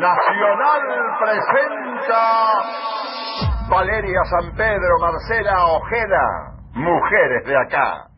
Nacional presenta Valeria San Pedro, Marcela Ojeda, mujeres de acá.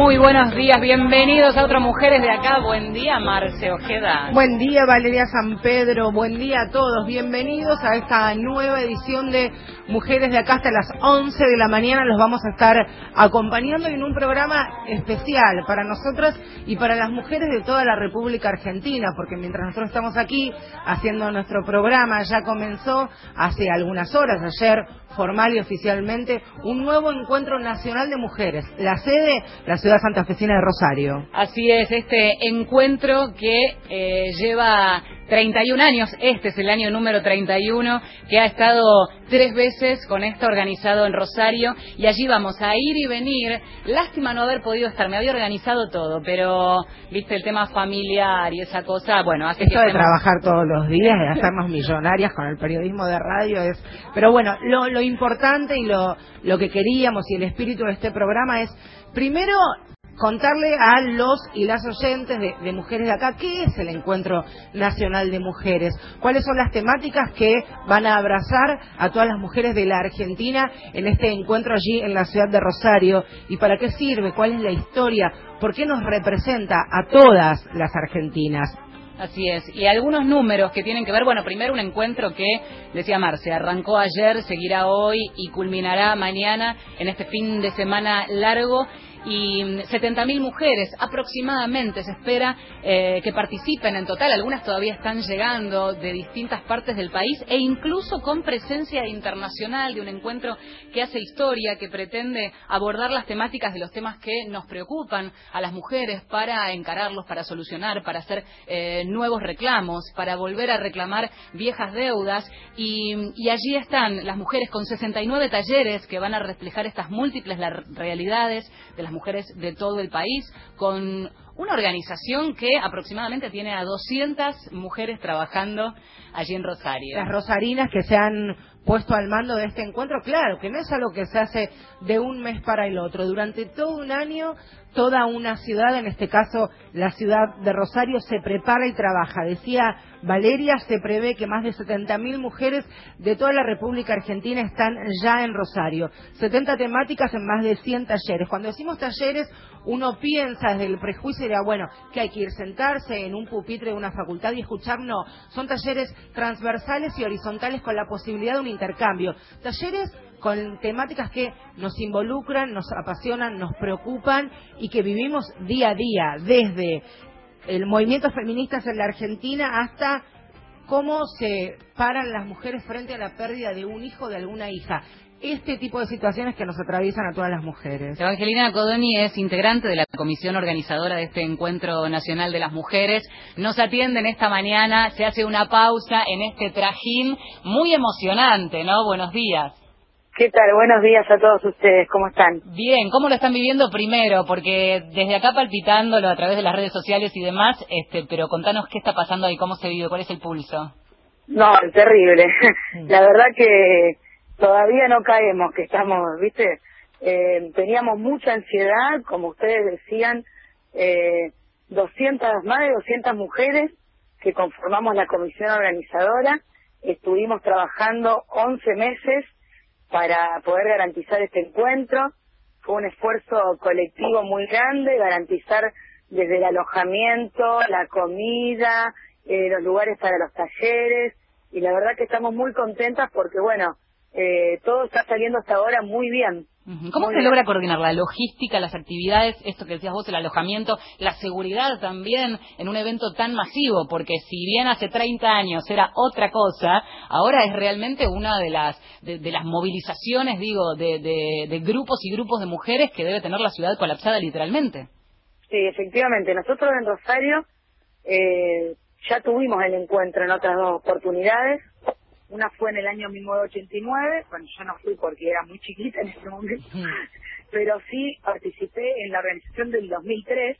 Muy buenos días, bienvenidos a otras Mujeres de Acá. Buen día, Marce Ojeda. Buen día Valeria San Pedro, buen día a todos, bienvenidos a esta nueva edición de Mujeres de Acá hasta las 11 de la mañana, los vamos a estar acompañando en un programa especial para nosotras y para las mujeres de toda la República Argentina, porque mientras nosotros estamos aquí haciendo nuestro programa, ya comenzó hace algunas horas, ayer formal y oficialmente, un nuevo encuentro nacional de mujeres, la sede, la ciudad santafesina de Rosario. Así es, este encuentro que eh, lleva 31 años, este es el año número 31, que ha estado tres veces con esto organizado en Rosario y allí vamos a ir y venir. Lástima no haber podido estar, me había organizado todo, pero viste el tema familiar y esa cosa, bueno, hace Esto que de estemos- trabajar todos los días, de hacernos millonarias con el periodismo de radio es... Pero bueno, lo, lo importante y lo, lo que queríamos y el espíritu de este programa es, primero, contarle a los y las oyentes de, Mujeres de Acá qué es el Encuentro Nacional de Mujeres, cuáles son las temáticas que van a abrazar a todas las mujeres de la Argentina en este encuentro allí en la ciudad de Rosario y para qué sirve, cuál es la historia, por qué nos representa a todas las argentinas. Así es, y algunos números que tienen que ver, bueno, primero un encuentro que, decía Marce, arrancó ayer, seguirá hoy y culminará mañana en este fin de semana largo. Y 70.000 mujeres aproximadamente se espera eh, que participen en total. Algunas todavía están llegando de distintas partes del país e incluso con presencia internacional de un encuentro que hace historia, que pretende abordar las temáticas de los temas que nos preocupan a las mujeres para encararlos, para solucionar, para hacer eh, nuevos reclamos, para volver a reclamar viejas deudas. Y, y allí están las mujeres con 69 talleres que van a reflejar estas múltiples realidades de las mujeres de todo el país, con una organización que aproximadamente tiene a 200 mujeres trabajando allí en Rosario. las rosarinas que se han puesto al mando de este encuentro, claro, que no es algo que se hace de un mes para el otro. Durante todo un año, toda una ciudad, en este caso la ciudad de Rosario, se prepara y trabaja. Decía Valeria, se prevé que más de 70.000 mujeres de toda la República Argentina están ya en Rosario. 70 temáticas en más de 100 talleres. Cuando decimos talleres, uno piensa desde el prejuicio dirá, bueno, que hay que ir sentarse en un pupitre de una facultad y escuchar. No, son talleres transversales y horizontales con la posibilidad de un intercambio. Talleres con temáticas que nos involucran, nos apasionan, nos preocupan y que vivimos día a día, desde el movimiento feministas en la Argentina hasta cómo se paran las mujeres frente a la pérdida de un hijo, de alguna hija. Este tipo de situaciones que nos atraviesan a todas las mujeres. Evangelina Codoni es integrante de la comisión organizadora de este encuentro nacional de las mujeres. Nos atienden esta mañana, se hace una pausa en este trajín muy emocionante, ¿no? Buenos días. ¿Qué tal? Buenos días a todos ustedes, ¿cómo están? Bien, ¿cómo lo están viviendo primero? Porque desde acá palpitándolo a través de las redes sociales y demás, este, pero contanos qué está pasando ahí, cómo se vive, cuál es el pulso. No, terrible. La verdad que todavía no caemos, que estamos, ¿viste? Eh, teníamos mucha ansiedad, como ustedes decían, eh, 200, más de 200 mujeres que conformamos la comisión organizadora. Estuvimos trabajando 11 meses para poder garantizar este encuentro. Fue un esfuerzo colectivo muy grande, garantizar desde el alojamiento, la comida, eh, los lugares para los talleres, y la verdad que estamos muy contentas porque, bueno, eh, todo está saliendo hasta ahora muy bien. ¿Cómo Muy se bien. logra coordinar la logística, las actividades, esto que decías vos, el alojamiento, la seguridad también en un evento tan masivo? Porque si bien hace 30 años era otra cosa, ahora es realmente una de las de, de las movilizaciones, digo, de, de- de grupos y grupos de mujeres que debe tener la ciudad colapsada literalmente. Sí, efectivamente. Nosotros en Rosario eh, ya tuvimos el encuentro en otras dos oportunidades. Una fue en el año 1989, bueno, yo no fui porque era muy chiquita en ese momento, pero sí participé en la organización del 2003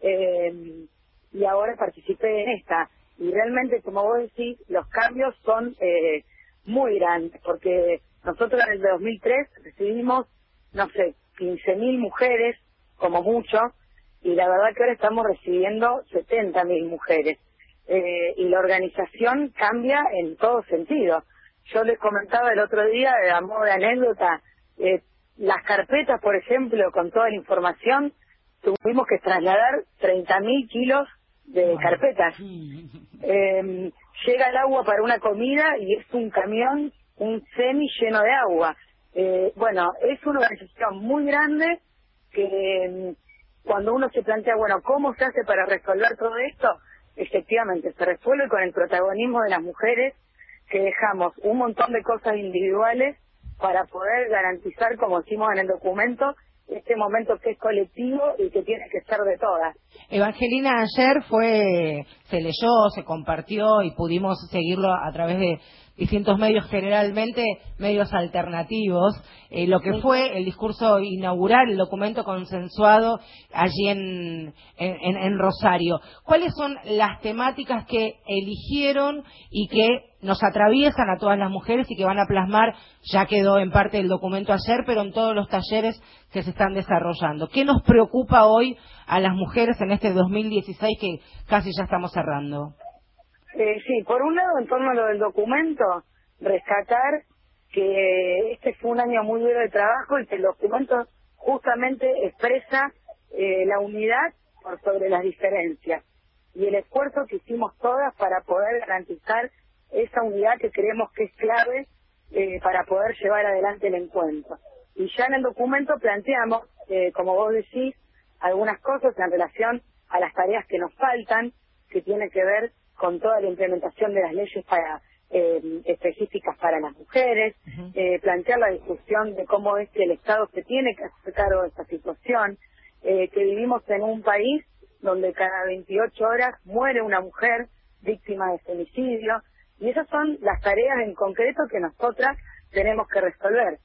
eh, y ahora participé en esta. Y realmente, como vos decís, los cambios son eh, muy grandes, porque nosotros en el 2003 recibimos, no sé, 15.000 mujeres, como mucho, y la verdad que ahora estamos recibiendo 70.000 mujeres. Eh, y la organización cambia en todo sentido. Yo les comentaba el otro día, de a modo de anécdota, eh, las carpetas, por ejemplo, con toda la información, tuvimos que trasladar 30.000 kilos de carpetas. Eh, llega el agua para una comida y es un camión, un semi lleno de agua. Eh, bueno, es una organización muy grande que mm, cuando uno se plantea, bueno, ¿cómo se hace para resolver todo esto? Efectivamente, se resuelve con el protagonismo de las mujeres, que dejamos un montón de cosas individuales para poder garantizar, como decimos en el documento, este momento que es colectivo y que tiene que ser de todas. Evangelina, ayer fue, se leyó, se compartió y pudimos seguirlo a través de distintos medios, generalmente medios alternativos, eh, lo que fue el discurso inaugural, el documento consensuado allí en, en, en Rosario. ¿Cuáles son las temáticas que eligieron y que nos atraviesan a todas las mujeres y que van a plasmar, ya quedó en parte del documento ayer, pero en todos los talleres que se están desarrollando. ¿Qué nos preocupa hoy a las mujeres en este 2016 que casi ya estamos cerrando? Eh, sí, por un lado, en torno a lo del documento, rescatar que este fue un año muy duro de trabajo y que el documento justamente expresa eh, la unidad por sobre las diferencias y el esfuerzo que hicimos todas para poder garantizar esa unidad que creemos que es clave eh, para poder llevar adelante el encuentro. Y ya en el documento planteamos, eh, como vos decís, algunas cosas en relación a las tareas que nos faltan, que tiene que ver con toda la implementación de las leyes para eh, específicas para las mujeres, eh, plantear la discusión de cómo es que el Estado se tiene que hacer cargo de esta situación, eh, que vivimos en un país donde cada 28 horas muere una mujer víctima de femicidio, y esas son las tareas en concreto que nosotras tenemos que resolver.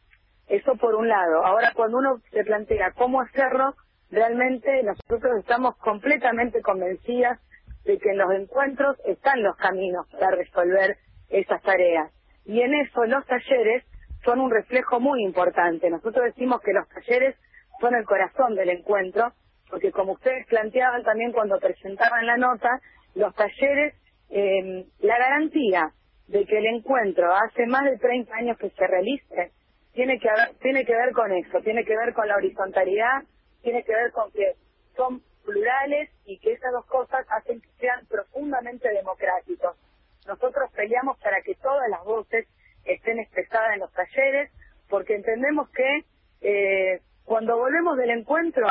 Eso por un lado. Ahora, cuando uno se plantea cómo hacerlo, realmente nosotros estamos completamente convencidas de que en los encuentros están los caminos para resolver esas tareas. Y en eso los talleres son un reflejo muy importante. Nosotros decimos que los talleres son el corazón del encuentro, porque como ustedes planteaban también cuando presentaban la nota, los talleres, eh, la garantía de que el encuentro hace más de 30 años que se realice, tiene que, haber, tiene que ver con eso, tiene que ver con la horizontalidad, tiene que ver con que son plurales y que esas dos cosas hacen que sean profundamente democráticos. Nosotros peleamos para que todas las voces estén expresadas en los talleres, porque entendemos que eh, cuando volvemos del encuentro,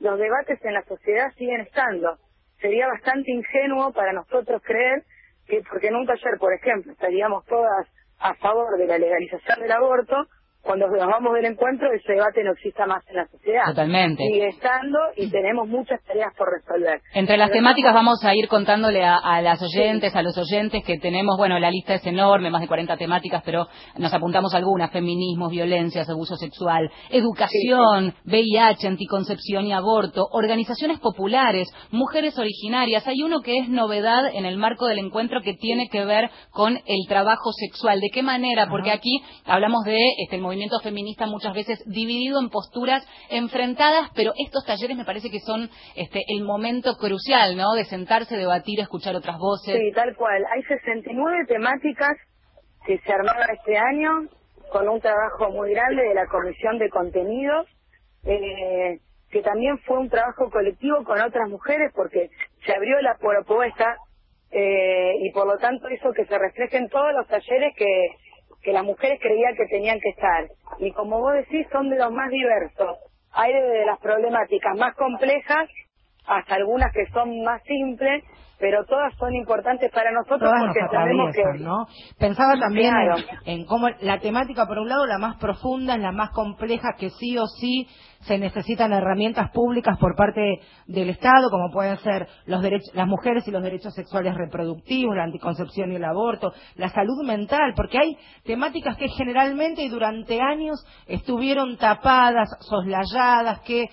los debates en la sociedad siguen estando. Sería bastante ingenuo para nosotros creer que porque en un taller, por ejemplo, estaríamos todas a favor de la legalización del aborto, cuando nos vamos del encuentro ese debate no exista más en la sociedad. Totalmente. Sigue estando y tenemos muchas tareas por resolver. Entre las Pero temáticas vamos a ir contándole a, a las oyentes, a los oyentes que tenemos, bueno, la lista es enorme, más de 40 temáticas, pero nos apuntamos algunas, feminismos, violencias, abuso sexual, educación, VIH, anticoncepción y aborto, organizaciones populares, mujeres originarias. Hay uno que es novedad en el marco del encuentro que tiene que ver con el trabajo sexual. ¿De qué manera? Porque aquí hablamos de este, el movimiento feminista muchas veces dividido en posturas enfrentadas, pero estos talleres me parece que son este, el momento crucial, ¿no? De sentarse, debatir, escuchar otras voces. Sí, tal cual. Hay 69 temáticas que se armaron este año con un trabajo muy grande de la Comisión de Contenidos, eh, que también fue un trabajo colectivo con otras mujeres porque se abrió la propuesta eh, y por lo tanto hizo que se reflejen todos los talleres que, que las mujeres creían que tenían que estar. Y como vos decís, son de los más diversos. Hay de las problemáticas más complejas hasta algunas que son más simples, pero todas son importantes para nosotros todas porque nos sabemos que ¿no? Pensaba también Claro. en, en cómo la temática, por un lado, la más profunda, la más compleja, que sí o sí se necesitan herramientas públicas por parte del Estado, como pueden ser los derechos, las mujeres y los derechos sexuales reproductivos, la anticoncepción y el aborto, la salud mental, porque hay temáticas que generalmente y durante años estuvieron tapadas, soslayadas, que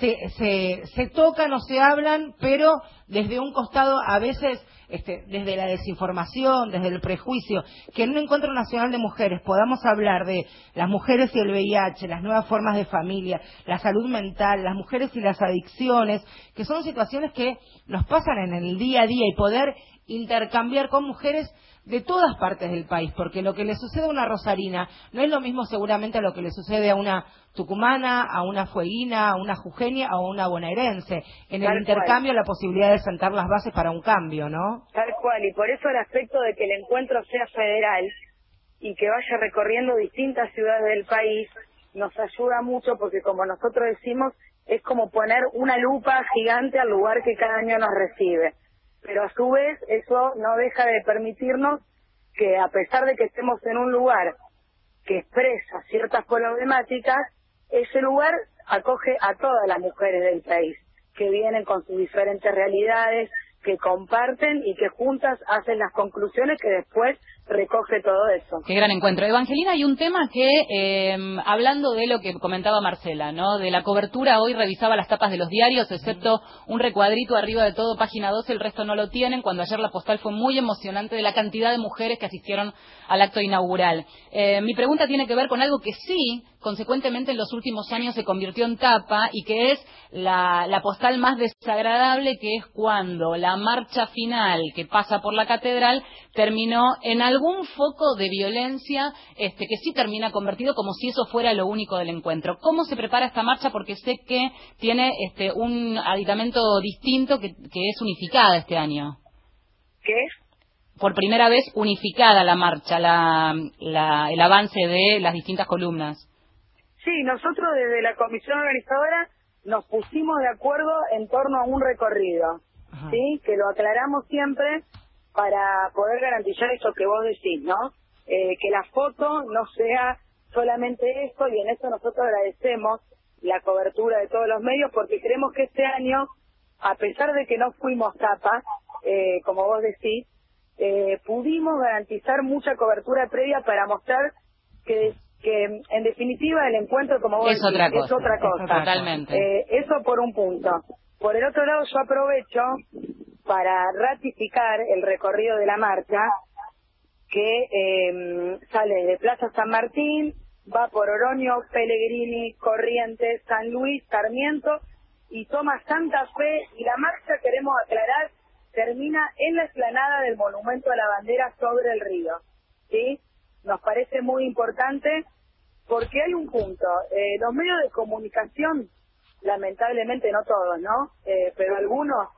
se, se, se tocan o se hablan, pero desde un costado a veces este, desde la desinformación, desde el prejuicio, que en un encuentro nacional de mujeres podamos hablar de las mujeres y el VIH, las nuevas formas de familia, la salud mental, las mujeres y las adicciones, que son situaciones que nos pasan en el día a día y poder intercambiar con mujeres de todas partes del país, porque lo que le sucede a una rosarina no es lo mismo seguramente a lo que le sucede a una tucumana, a una fueguina, a una jujeña o a una bonaerense. En el cual. intercambio la posibilidad de sentar las bases para un cambio, ¿no? Tal cual, y por eso el aspecto de que el encuentro sea federal y que vaya recorriendo distintas ciudades del país nos ayuda mucho porque como nosotros decimos, es como poner una lupa gigante al lugar que cada año nos recibe. Pero a su vez eso no deja de permitirnos que a pesar de que estemos en un lugar que expresa ciertas problemáticas, ese lugar acoge a todas las mujeres del país que vienen con sus diferentes realidades, que comparten y que juntas hacen las conclusiones que después recoge todo eso. Qué gran encuentro. Evangelina, hay un tema que, eh, hablando de lo que comentaba Marcela, ¿no? De la cobertura, hoy revisaba las tapas de los diarios, excepto un recuadrito arriba de todo, página 12, el resto no lo tienen, cuando ayer la postal fue muy emocionante de la cantidad de mujeres que asistieron al acto inaugural. Eh, mi pregunta tiene que ver con algo que sí, consecuentemente en los últimos años se convirtió en tapa y que es la, la postal más desagradable, que es cuando la marcha final que pasa por la catedral terminó en algún foco de violencia este, que sí termina convertido como si eso fuera lo único del encuentro. ¿Cómo se prepara esta marcha? Porque sé que tiene este, un aditamento distinto que, que es unificada este año. ¿Qué? Por primera vez unificada la marcha, la, la- el avance de las distintas columnas. Sí, nosotros desde la comisión organizadora nos pusimos de acuerdo en torno a un recorrido, Ajá. ¿sí? Que lo aclaramos siempre para poder garantizar esto que vos decís, ¿no? Eh, que la foto no sea solamente esto y en eso nosotros agradecemos la cobertura de todos los medios porque creemos que este año, a pesar de que no fuimos tapa, eh, como vos decís, eh, pudimos garantizar mucha cobertura previa para mostrar que, que en definitiva el encuentro, como vos Es decís, otra es cosa. otra Es cosa. otra Totalmente. Eh, eso por un punto. Por el otro lado, yo aprovecho para ratificar el recorrido de la marcha que eh, sale de Plaza San Martín, va por Oroño, Pellegrini, Corrientes, San Luis, Sarmiento y toma Santa Fe y la marcha, queremos aclarar, termina en la explanada del Monumento a la Bandera sobre el río. ¿Sí? Nos parece muy importante porque hay un punto. Eh, los medios de comunicación, lamentablemente no todos, ¿no? Eh, pero algunos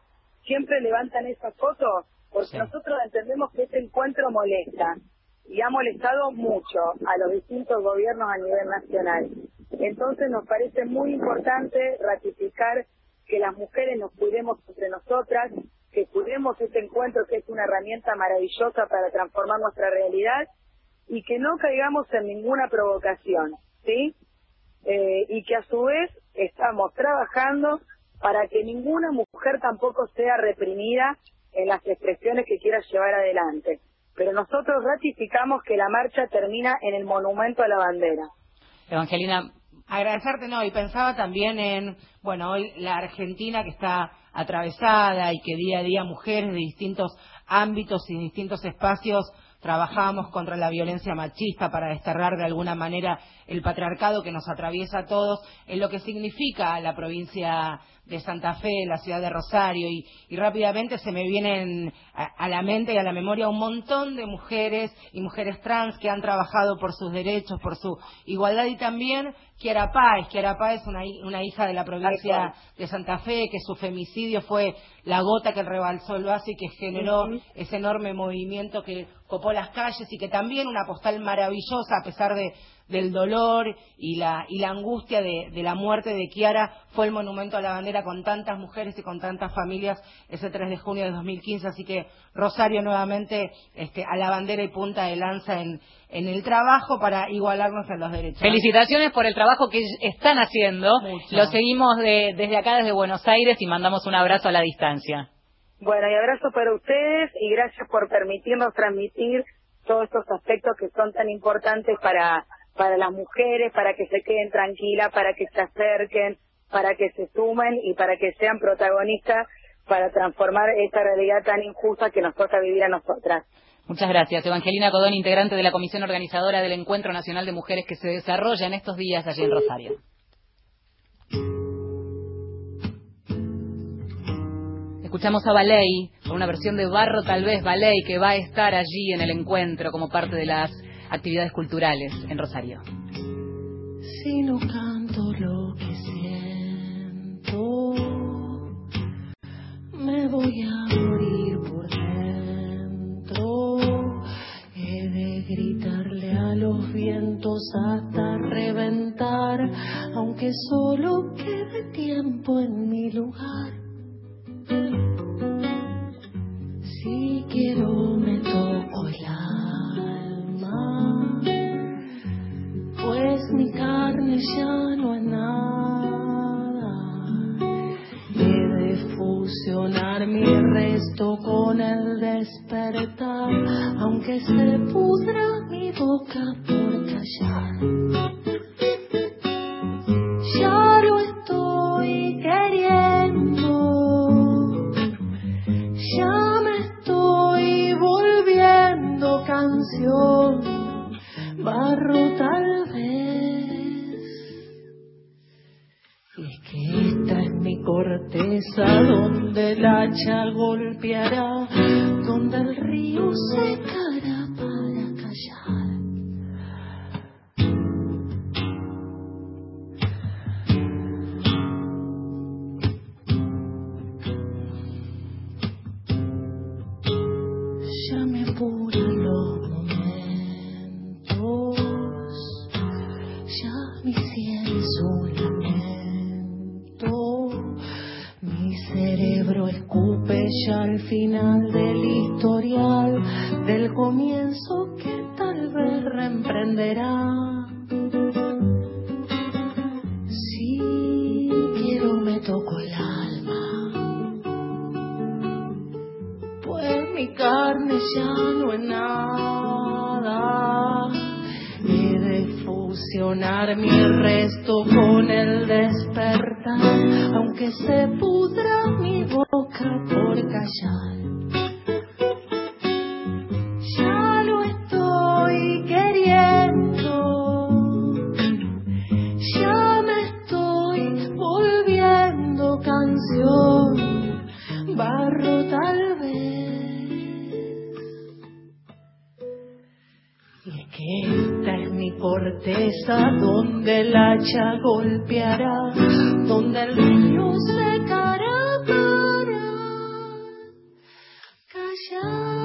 siempre levantan esa foto porque Sí. nosotros entendemos que este encuentro molesta y ha molestado mucho a los distintos gobiernos a nivel nacional. Entonces nos parece muy importante ratificar que las mujeres nos cuidemos entre nosotras, que cuidemos este encuentro que es una herramienta maravillosa para transformar nuestra realidad y que no caigamos en ninguna provocación, ¿sí? Eh, y que a su vez estamos trabajando para que ninguna mujer tampoco sea reprimida en las expresiones que quiera llevar adelante. Pero nosotros ratificamos que la marcha termina en el monumento a la bandera. Evangelina, Agradecerte, no, y pensaba también en, bueno, hoy la Argentina que está atravesada y que día a día mujeres de distintos ámbitos y distintos espacios trabajamos contra la violencia machista para desterrar de alguna manera el patriarcado que nos atraviesa a todos, en lo que significa la provincia de Santa Fe, la ciudad de Rosario, y, y rápidamente se me vienen a, a la mente y a la memoria un montón de mujeres y mujeres trans que han trabajado por sus derechos, por su igualdad y también Kiara Páez. Kiara Páez, una, una hija de la provincia de Santa Fe, que su femicidio fue la gota que rebalsó el vaso y que generó ese enorme movimiento que copó las calles y que también una postal maravillosa, a pesar de, del dolor y la, y la angustia de, de la muerte de Kiara, fue el monumento a la bandera con tantas mujeres y con tantas familias ese 3 de junio de 2015. Así que Rosario nuevamente este, a la bandera y punta de lanza en, en el trabajo para igualarnos en los derechos. Felicitaciones por el trabajo que están haciendo. Mucho. Lo seguimos de- desde acá, desde Buenos Aires, y mandamos un abrazo a la distancia. Bueno, y abrazo para ustedes y gracias por permitirnos transmitir todos estos aspectos que son tan importantes para, para las mujeres, para que se queden tranquilas, para que se acerquen, para que se sumen y para que sean protagonistas para transformar esta realidad tan injusta que nos toca vivir a nosotras. Muchas gracias. Evangelina Codón, integrante de la comisión organizadora del Encuentro Nacional de Mujeres que se desarrolla en estos días allí en Rosario. Escuchamos a con una versión de Barro tal vez Ballet, que va a estar allí en el encuentro como parte de las actividades culturales en Rosario. Si no canto lo que siento, me voy a morir por dentro. He de gritarle a los vientos hasta reventar, aunque solo quede tiempo en mi lugar. Si quiero ya no es nada. He de fusionar mi resto con el despertar, aunque se donde el hacha golpeará, donde el río secará para callar.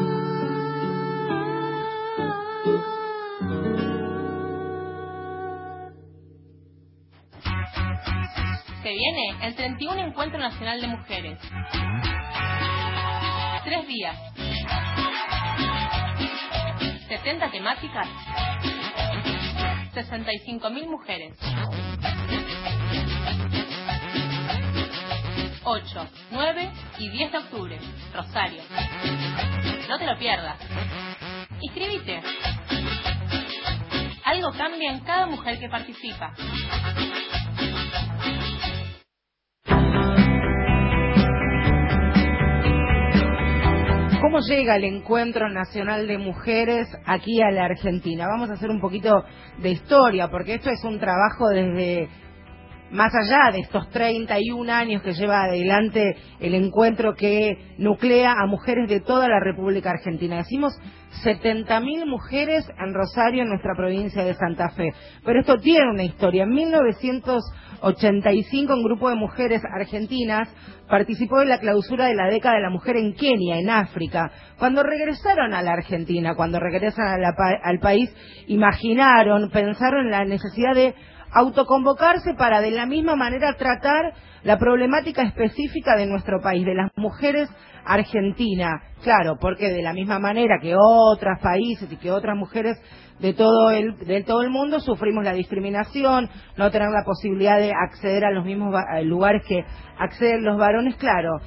Se viene el 31 Encuentro Nacional de Mujeres. Tres días. 70 temáticas. 65.000 mujeres. 8, 9 y 10 de octubre. Rosario. No te lo pierdas. Inscríbete. Algo cambia en cada mujer que participa. ¿Cómo llega el Encuentro Nacional de Mujeres aquí a la Argentina? Vamos a hacer un poquito de historia, porque esto es un trabajo desde más allá de estos 31 años que lleva adelante el encuentro que nuclea a mujeres de toda la República Argentina. Decimos 70.000 mujeres en Rosario, en nuestra provincia de Santa Fe. Pero esto tiene una historia. En 1985, un grupo de mujeres argentinas participó en la clausura de la década de la mujer en Kenia, en África. Cuando regresaron a la Argentina, cuando regresan al país, imaginaron, pensaron en la necesidad de autoconvocarse para de la misma manera tratar la problemática específica de nuestro país, de las mujeres argentinas. Claro, porque de la misma manera que otros países y que otras mujeres de todo el, de todo el mundo sufrimos la discriminación, no tener la posibilidad de acceder a los mismos lugares que acceden los varones, claro.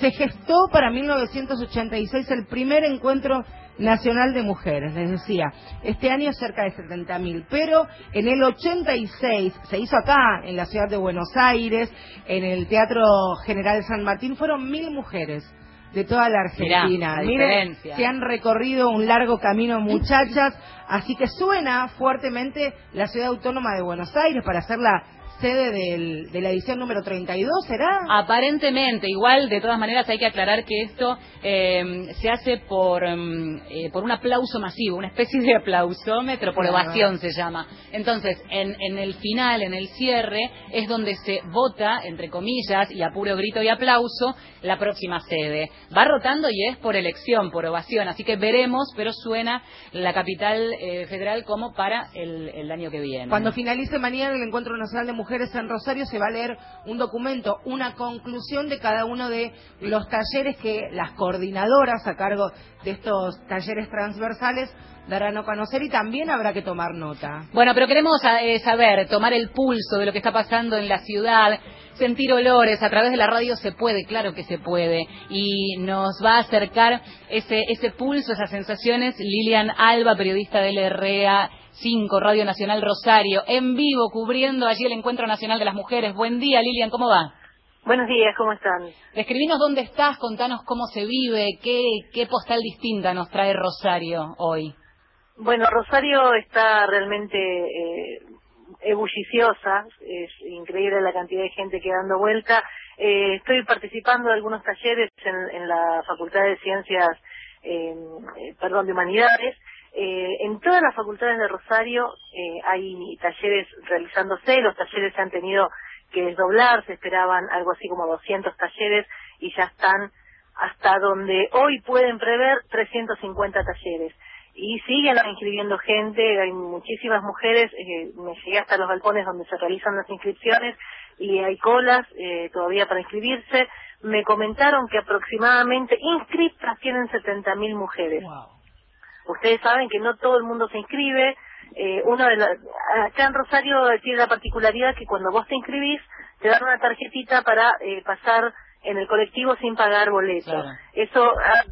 Se gestó para 1986 el primer encuentro Nacional de Mujeres, les decía, este año cerca de 70.000, pero en el 86 se hizo acá, en la ciudad de Buenos Aires, en el Teatro General San Martín, fueron mil mujeres de toda la Argentina. Miren, se han recorrido un largo camino muchachas, así que suena fuertemente la ciudad autónoma de Buenos Aires para hacerla sede del, de la edición número 32, ¿será? Aparentemente, igual, de todas maneras hay que aclarar que esto eh, se hace por, mm, eh, por un aplauso masivo, una especie de aplausómetro, por ovación se llama. Entonces, en, en el final, en el cierre, es donde se vota, entre comillas, y a puro grito y aplauso, la próxima sede. Va rotando y es por elección, por ovación, así que veremos, pero suena la capital eh, federal como para el, el año que viene. Cuando finalice mañana el Encuentro Nacional de Mujeres, Mujeres en Rosario se va a leer un documento, una conclusión de cada uno de los talleres que las coordinadoras a cargo de estos talleres transversales darán a conocer y también habrá que tomar nota. Bueno, pero queremos eh, saber, tomar el pulso de lo que está pasando en la ciudad, sentir olores, a través de la radio se puede, claro que se puede, y nos va a acercar ese, ese pulso, esas sensaciones, Lilian Alba, periodista del REA 5, Radio Nacional Rosario, en vivo, cubriendo allí el Encuentro Nacional de las Mujeres. Buen día, Lilian, ¿cómo va? Buenos días, ¿cómo están? Describinos dónde estás, contanos cómo se vive, qué, qué postal distinta nos trae Rosario hoy. Bueno, Rosario está realmente eh, ebulliciosa, es increíble la cantidad de gente que dando vuelta. Eh, estoy participando de algunos talleres en, la Facultad de Ciencias, eh, perdón, de Humanidades, eh, en todas las facultades de Rosario eh, hay talleres realizándose, los talleres se han tenido que desdoblar, se esperaban algo así como 200 talleres y ya están hasta donde hoy pueden prever 350 talleres. Y siguen inscribiendo gente, hay muchísimas mujeres, eh, me llegué hasta los balcones donde se realizan las inscripciones y hay colas eh, todavía para inscribirse. Me comentaron que aproximadamente inscriptas tienen 70.000 mujeres. Ustedes saben que no todo el mundo se inscribe. Eh, uno de acá en Rosario tiene la particularidad que cuando vos te inscribís, te dan una tarjetita para eh, pasar en el colectivo sin pagar boleto. Eso ha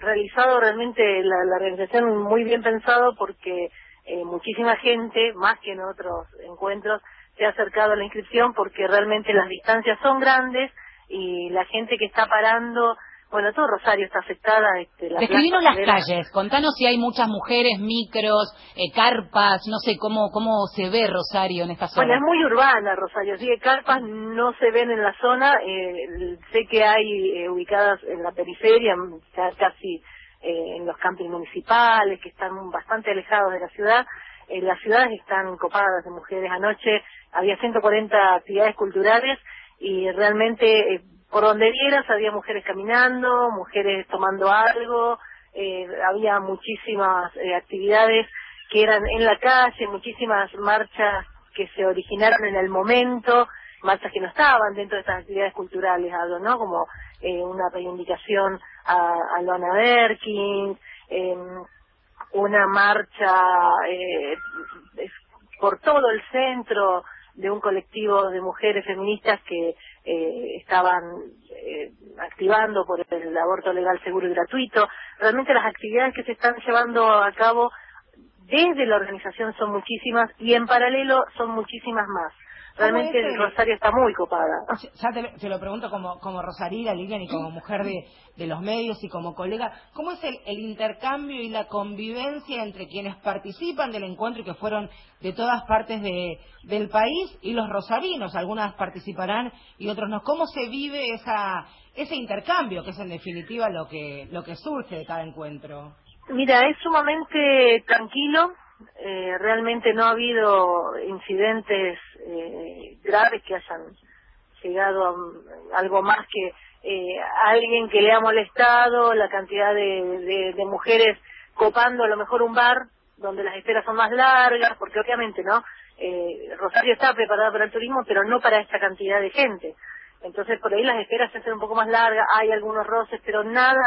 realizado realmente la, organización muy bien pensado porque eh, muchísima gente, más que en otros encuentros, se ha acercado a la inscripción porque realmente las distancias son grandes y la gente que está parando bueno, todo Rosario está afectada. Este, la las calles, contanos si hay muchas mujeres, micros, eh, carpas, no sé cómo cómo se ve Rosario en esta zona. Bueno, es muy urbana Rosario, sí, carpas no se ven en la zona, eh, sé que hay eh, ubicadas en la periferia, casi en los campings municipales, que están bastante alejados de la ciudad. las ciudades están copadas de mujeres. Anoche había 140 actividades culturales y realmente por donde vieras había mujeres caminando, mujeres tomando algo, eh, había muchísimas eh, actividades que eran en la calle, muchísimas marchas que se originaron en el momento, marchas que no estaban dentro de estas actividades culturales, algo, ¿no? Como eh, una reivindicación a, a Lona Berkin, em, una marcha por todo el centro de un colectivo de mujeres feministas que eh, estaban eh, activando por el aborto legal, seguro y gratuito. Realmente las actividades que se están llevando a cabo desde la organización son muchísimas y en paralelo son muchísimas más. Realmente el Rosario está muy copada. Ya te, lo- te lo pregunto como, como Rosarina, Lilian, y como mujer de, de los medios y como colega, ¿cómo es el, el intercambio y la convivencia entre quienes participan del encuentro y que fueron de todas partes de- del país y los rosarinos? Algunas participarán y otros no. ¿Cómo se vive esa, ese intercambio, que es en definitiva lo que, lo que surge de cada encuentro? Mira, es sumamente tranquilo, eh, realmente no ha habido incidentes eh, graves que hayan llegado a algo más que eh, alguien que le ha molestado, la cantidad de, de- mujeres copando a lo mejor un bar donde las esperas son más largas, porque obviamente, ¿no? Eh, Rosario está preparada para el turismo, pero no para esta cantidad de gente. Entonces, por ahí las esperas se hacen un poco más largas, hay algunos roces, pero nada,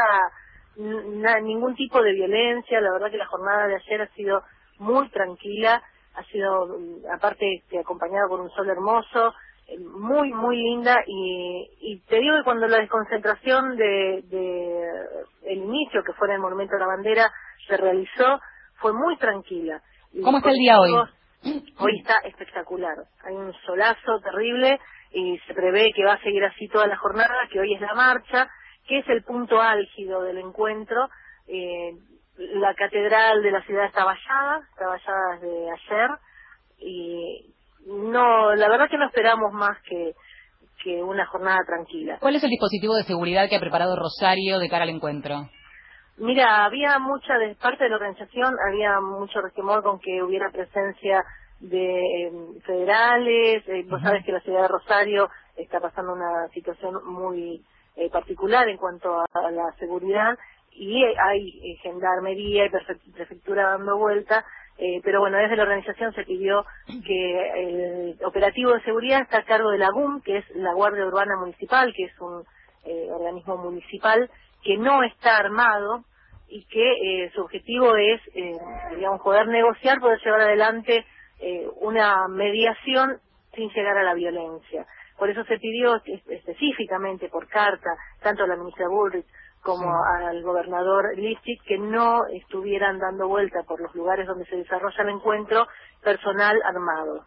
ningún tipo de violencia. La verdad que la jornada de ayer ha sido muy tranquila, ha sido, mm, aparte, este, acompañada por un sol hermoso, eh, muy, muy linda. Y, y te digo que cuando la desconcentración de, de el inicio, que fue en el Monumento de la Bandera, se realizó, fue muy tranquila. Y ¿Cómo está el día hoy? Hoy está espectacular. Hay un solazo terrible y se prevé que va a seguir así toda la jornada, que hoy es la marcha, que es el punto álgido del encuentro. Eh, la catedral de la ciudad está vallada, está vallada desde ayer y no, la verdad que no esperamos más que, que una jornada tranquila. ¿Cuál es el dispositivo de seguridad que ha preparado Rosario de cara al encuentro? Mira, había mucha de parte de la organización, había mucho resquemor con que hubiera presencia de eh, federales. eh, vos sabés que la ciudad de Rosario está pasando una situación muy eh, particular en cuanto a, a la seguridad y hay eh, gendarmería y prefe- prefectura dando vuelta. eh, pero bueno, desde la organización se pidió que el operativo de seguridad está a cargo de la GUM, que es la Guardia Urbana Municipal, que es un eh, organismo municipal que no está armado y que eh, su objetivo es, eh, digamos, poder negociar, poder llevar adelante una mediación sin llegar a la violencia. Por eso se pidió es- específicamente por carta, tanto a la ministra Bullrich como al gobernador Lifchitz, que no estuvieran dando vuelta por los lugares donde se desarrolla el encuentro personal armado.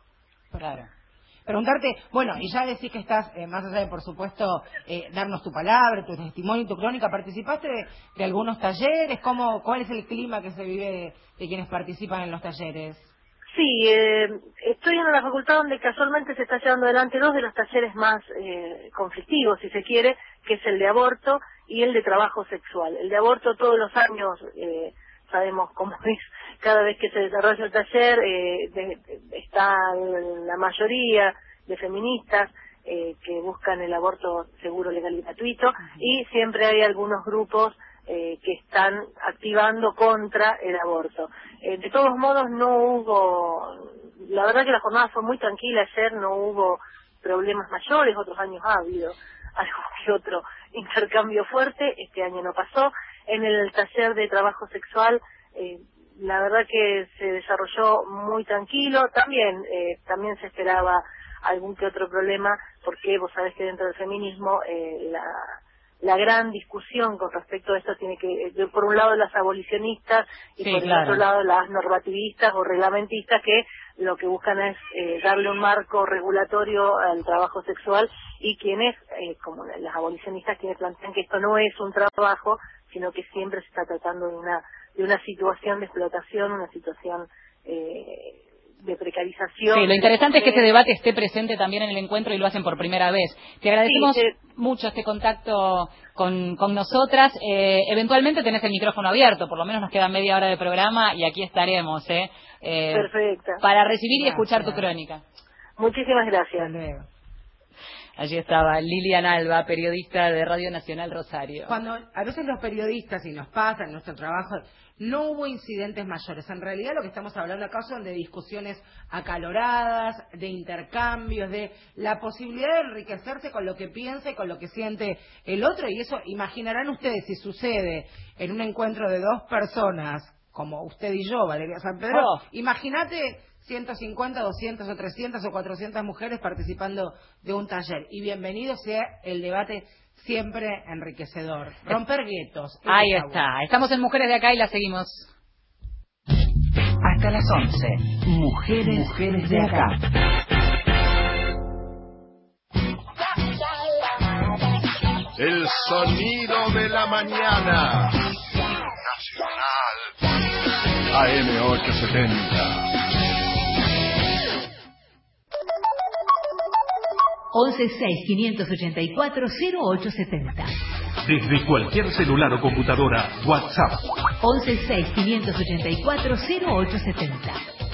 Claro. Preguntarte, bueno, y ya decís que estás, eh, más allá de, por supuesto, eh, darnos tu palabra, tu testimonio y tu crónica, ¿participaste de, de algunos talleres? ¿Cómo, ¿Cuál es el clima que se vive de, de quienes participan en los talleres? Sí, eh, estoy en una facultad donde casualmente se está llevando adelante dos de los talleres más eh, conflictivos, si se quiere, que es el de aborto y el de trabajo sexual. El de aborto todos los años eh, sabemos cómo es, cada vez que se desarrolla el taller eh, de- está la mayoría de feministas eh, que buscan el aborto seguro, legal y gratuito y siempre hay algunos grupos eh, que están activando contra el aborto. Eh, de todos modos, no hubo, la verdad que la jornada fue muy tranquila ayer, no hubo problemas mayores, otros años ha habido algo que otro intercambio fuerte, este año no pasó. En el taller de trabajo sexual, eh, la verdad que se desarrolló muy tranquilo, también, eh, también se esperaba algún que otro problema, porque vos sabés que dentro del feminismo eh, la la gran discusión con respecto a esto tiene que, por un lado las abolicionistas y Sí, por el otro lado las normativistas o reglamentistas que lo que buscan es eh, darle un marco regulatorio al trabajo sexual y quienes, eh, como las abolicionistas, quienes plantean que esto no es un trabajo, sino que siempre se está tratando de una, de una situación de explotación, una situación eh, de precarización. Sí, lo interesante es que este debate esté presente también en el encuentro y lo hacen por primera vez. Te agradecemos Sí, mucho este contacto con, con nosotras. Eh, eventualmente tenés el micrófono abierto, por lo menos nos queda media hora de programa y aquí estaremos, ¿eh? Eh, Perfecto. Para recibir y escuchar tu crónica. Muchísimas gracias. Hasta luego. Allí estaba Lilian Alba, periodista de Radio Nacional Rosario. Cuando a veces los periodistas, y nos pasa en nuestro trabajo, no hubo incidentes mayores. En realidad lo que estamos hablando acá son de discusiones acaloradas, de intercambios, de la posibilidad de enriquecerse con lo que piensa y con lo que siente el otro. Y eso, imaginarán ustedes, si sucede en un encuentro de dos personas, como usted y yo, Valeria San Pedro, Oh. imagínate 150, 200 o 300 o 400 mujeres participando de un taller. Y bienvenido sea el debate siempre enriquecedor. Eh, Romper guetos. Ahí está. Estamos en Mujeres de Acá y la seguimos. Hasta las 11. Mujeres, Mujeres de Acá. El sonido de la mañana. Nacional. AM870. 116-584-0870. Desde cualquier celular o computadora, WhatsApp. 116-584-0870.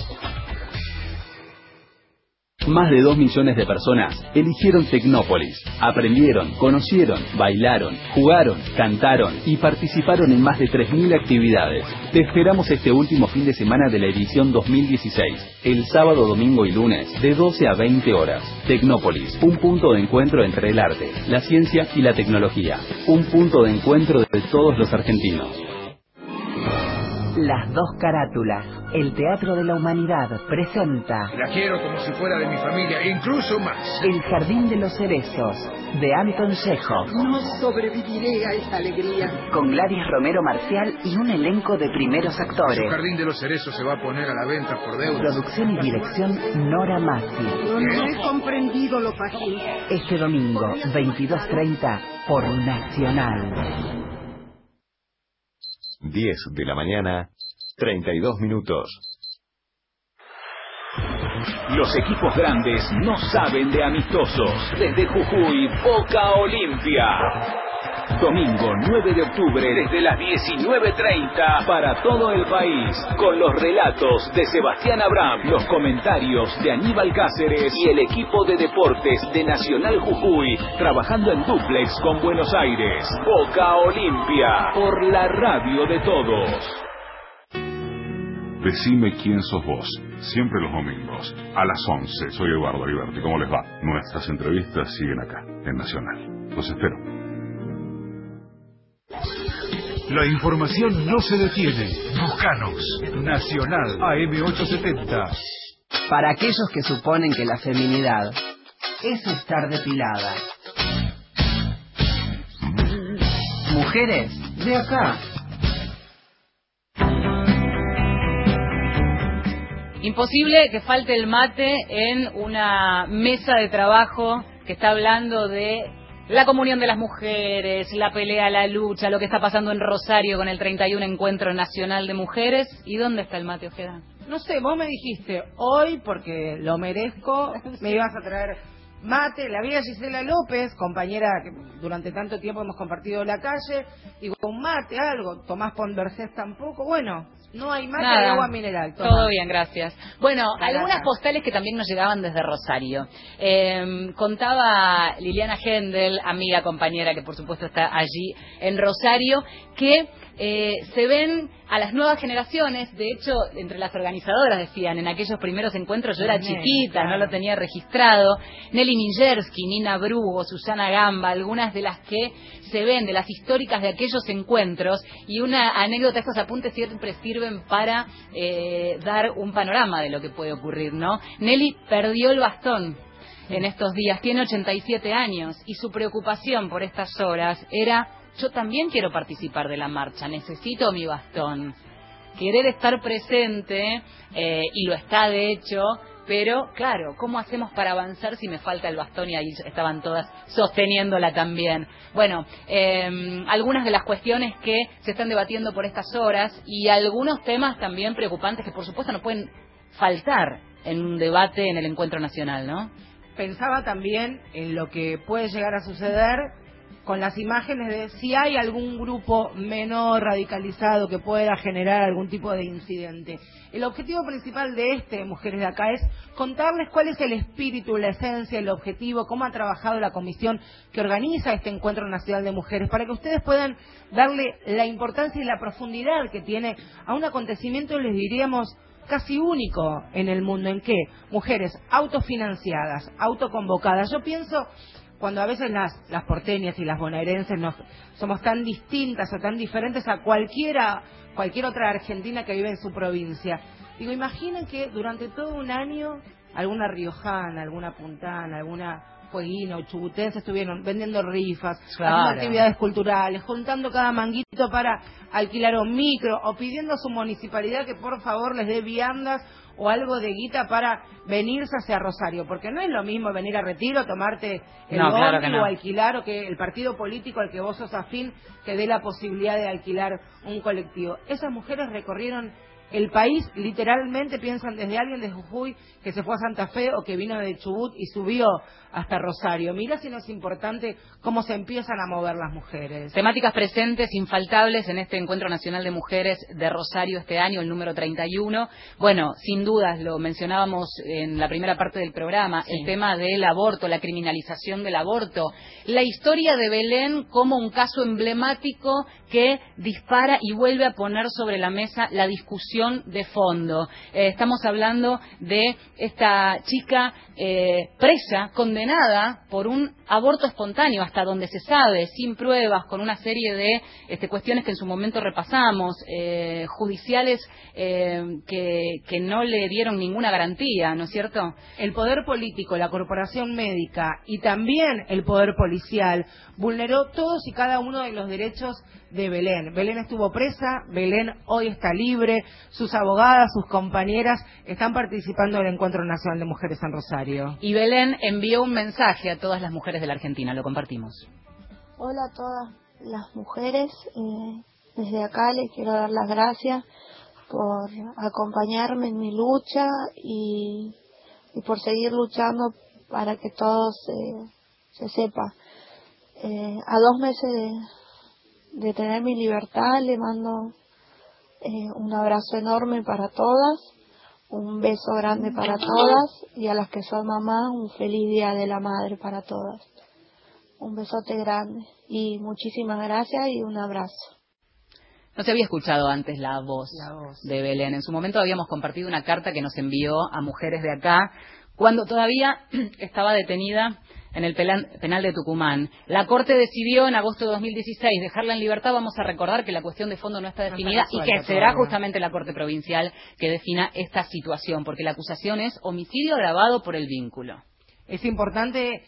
Más de dos millones de personas eligieron Tecnópolis. Aprendieron, conocieron, bailaron, jugaron, cantaron y participaron en más de 3.000 actividades. Te esperamos este último fin de semana de la edición 2016, el sábado, domingo y lunes, de 12 a 20 horas. Tecnópolis, un punto de encuentro entre el arte, la ciencia y la tecnología. Un punto de encuentro de todos los argentinos. Las dos carátulas. El Teatro de la Humanidad presenta La quiero como si fuera de mi familia, incluso más. El Jardín de los Cerezos, de Anton Chekhov. No sobreviviré a esta alegría. Con Gladys Romero Marcial y un elenco de primeros actores. El Jardín de los Cerezos se va a poner a la venta por deuda. Producción y dirección Nora Massi. No, no he comprendido lo fácil. Este domingo, 22.30, por Nacional. 10 de la mañana, 32 minutos. Los equipos grandes no saben de amistosos. Desde Jujuy, Boca Olimpia. Domingo 9 de octubre desde las 19.30 para todo el país con los relatos de Sebastián Abraham, los comentarios de Aníbal Cáceres y el equipo de deportes de Nacional Jujuy trabajando en duplex con Buenos Aires. Boca Olimpia por la radio de todos. Decime quién sos vos. Siempre los domingos, a las 11. Soy Eduardo Aliberti. ¿Cómo les va? Nuestras entrevistas siguen acá, en Nacional. Los espero. La información no se detiene. Buscanos. Nacional AM870. Para aquellos que suponen que la feminidad es estar depilada. Mujeres, de acá. Imposible que falte el mate en una mesa de trabajo que está hablando de la comunión de las mujeres, la pelea, la lucha, lo que está pasando en Rosario con el 31 Encuentro Nacional de Mujeres. ¿Y dónde está el mate, Ojeda? No sé, vos me dijiste hoy, porque lo merezco, me ibas a traer mate. La vida Gisela López, compañera que durante tanto tiempo hemos compartido la calle, digo, un mate, algo. Tomás Ponversés tampoco. Bueno, no hay mate Nada. de agua mineral. toma. Todo bien, gracias. Bueno, algunas postales que también nos llegaban desde Rosario. Eh, contaba Liliana Hendel, amiga, compañera, que por supuesto está allí en Rosario, que eh, se ven a las nuevas generaciones, de hecho, entre las organizadoras decían, en aquellos primeros encuentros yo era chiquita, no lo tenía registrado, Nelly Minjersky, Nina Brugo, Susana Gamba, algunas de las que se ven, de las históricas de aquellos encuentros, y una anécdota, estos apuntes siempre para eh, dar un panorama de lo que puede ocurrir, ¿no? Nelly perdió el bastón en estos días, tiene 87 años, y su preocupación por estas horas era, yo también quiero participar de la marcha, necesito mi bastón. Querer estar presente, eh, y lo está de hecho, pero claro, ¿cómo hacemos para avanzar si me falta el bastón y ahí estaban todas sosteniéndola también? Bueno, eh, algunas de las cuestiones que se están debatiendo por estas horas y algunos temas también preocupantes que por supuesto no pueden faltar en un debate en el encuentro nacional, ¿no? Pensaba también en lo que puede llegar a suceder con las imágenes de si hay algún grupo menor radicalizado que pueda generar algún tipo de incidente. El objetivo principal de este Mujeres de Acá es contarles cuál es el espíritu, la esencia, el objetivo, cómo ha trabajado la comisión que organiza este Encuentro Nacional de Mujeres, para que ustedes puedan darle la importancia y la profundidad que tiene a un acontecimiento, les diríamos, casi único en el mundo, en que mujeres autofinanciadas, autoconvocadas. Yo pienso cuando a veces las, las porteñas y las bonaerenses nos, somos tan distintas o tan diferentes a cualquiera, cualquier otra argentina que vive en su provincia. Digo, imaginen que durante todo un año alguna riojana, alguna puntana, alguna fueguina o chubutense estuvieron vendiendo rifas, Claro. haciendo actividades culturales, juntando cada manguito para alquilar un micro o pidiendo a su municipalidad que por favor les dé viandas o algo de guita para venirse hacia Rosario, porque no es lo mismo venir a Retiro, tomarte el claro no. o alquilar o que el partido político al que vos sos afín te dé la posibilidad de alquilar un colectivo. Esas mujeres recorrieron el país, literalmente piensan desde alguien de Jujuy que se fue a Santa Fe o que vino de Chubut y subió hasta Rosario. Mira si no es importante cómo se empiezan a mover las mujeres. Temáticas presentes, infaltables en este Encuentro Nacional de Mujeres de Rosario este año, el número 31. Bueno, sin dudas, lo mencionábamos en la primera parte del programa, el tema del aborto, la criminalización del aborto, la historia de Belén como un caso emblemático que dispara y vuelve a poner sobre la mesa la discusión de fondo. Eh, estamos hablando de esta chica eh, presa, condenada por un aborto espontáneo, hasta donde se sabe, sin pruebas, con una serie de este, cuestiones que en su momento repasamos, eh, judiciales eh, que, que no le dieron ninguna garantía, ¿no es cierto? El poder político, la corporación médica y también el poder policial vulneró todos y cada uno de los derechos de Belén. Belén estuvo presa, Belén hoy está libre, sus abogadas, sus compañeras están participando del Encuentro Nacional de Mujeres en Rosario. Y Belén envió un mensaje a todas las mujeres de la Argentina, lo compartimos. Hola a todas las mujeres. eh, desde acá les quiero dar las gracias por acompañarme en mi lucha y, por seguir luchando para que todo se, se sepa. Eh, a dos meses de, tener mi libertad le mando eh, un abrazo enorme para todas, un beso grande para todas y a las que son mamás un feliz día de la madre para todas. Un besote grande y muchísimas gracias y un abrazo. No se había escuchado antes la voz, de Belén. En su momento habíamos compartido una carta que nos envió a mujeres de acá cuando todavía estaba detenida en el penal de Tucumán. La Corte decidió en agosto de 2016 dejarla en libertad. Vamos a recordar que la cuestión de fondo no está definida y que será justamente la Corte Provincial que defina esta situación, porque la acusación es homicidio agravado por el vínculo. Es importante,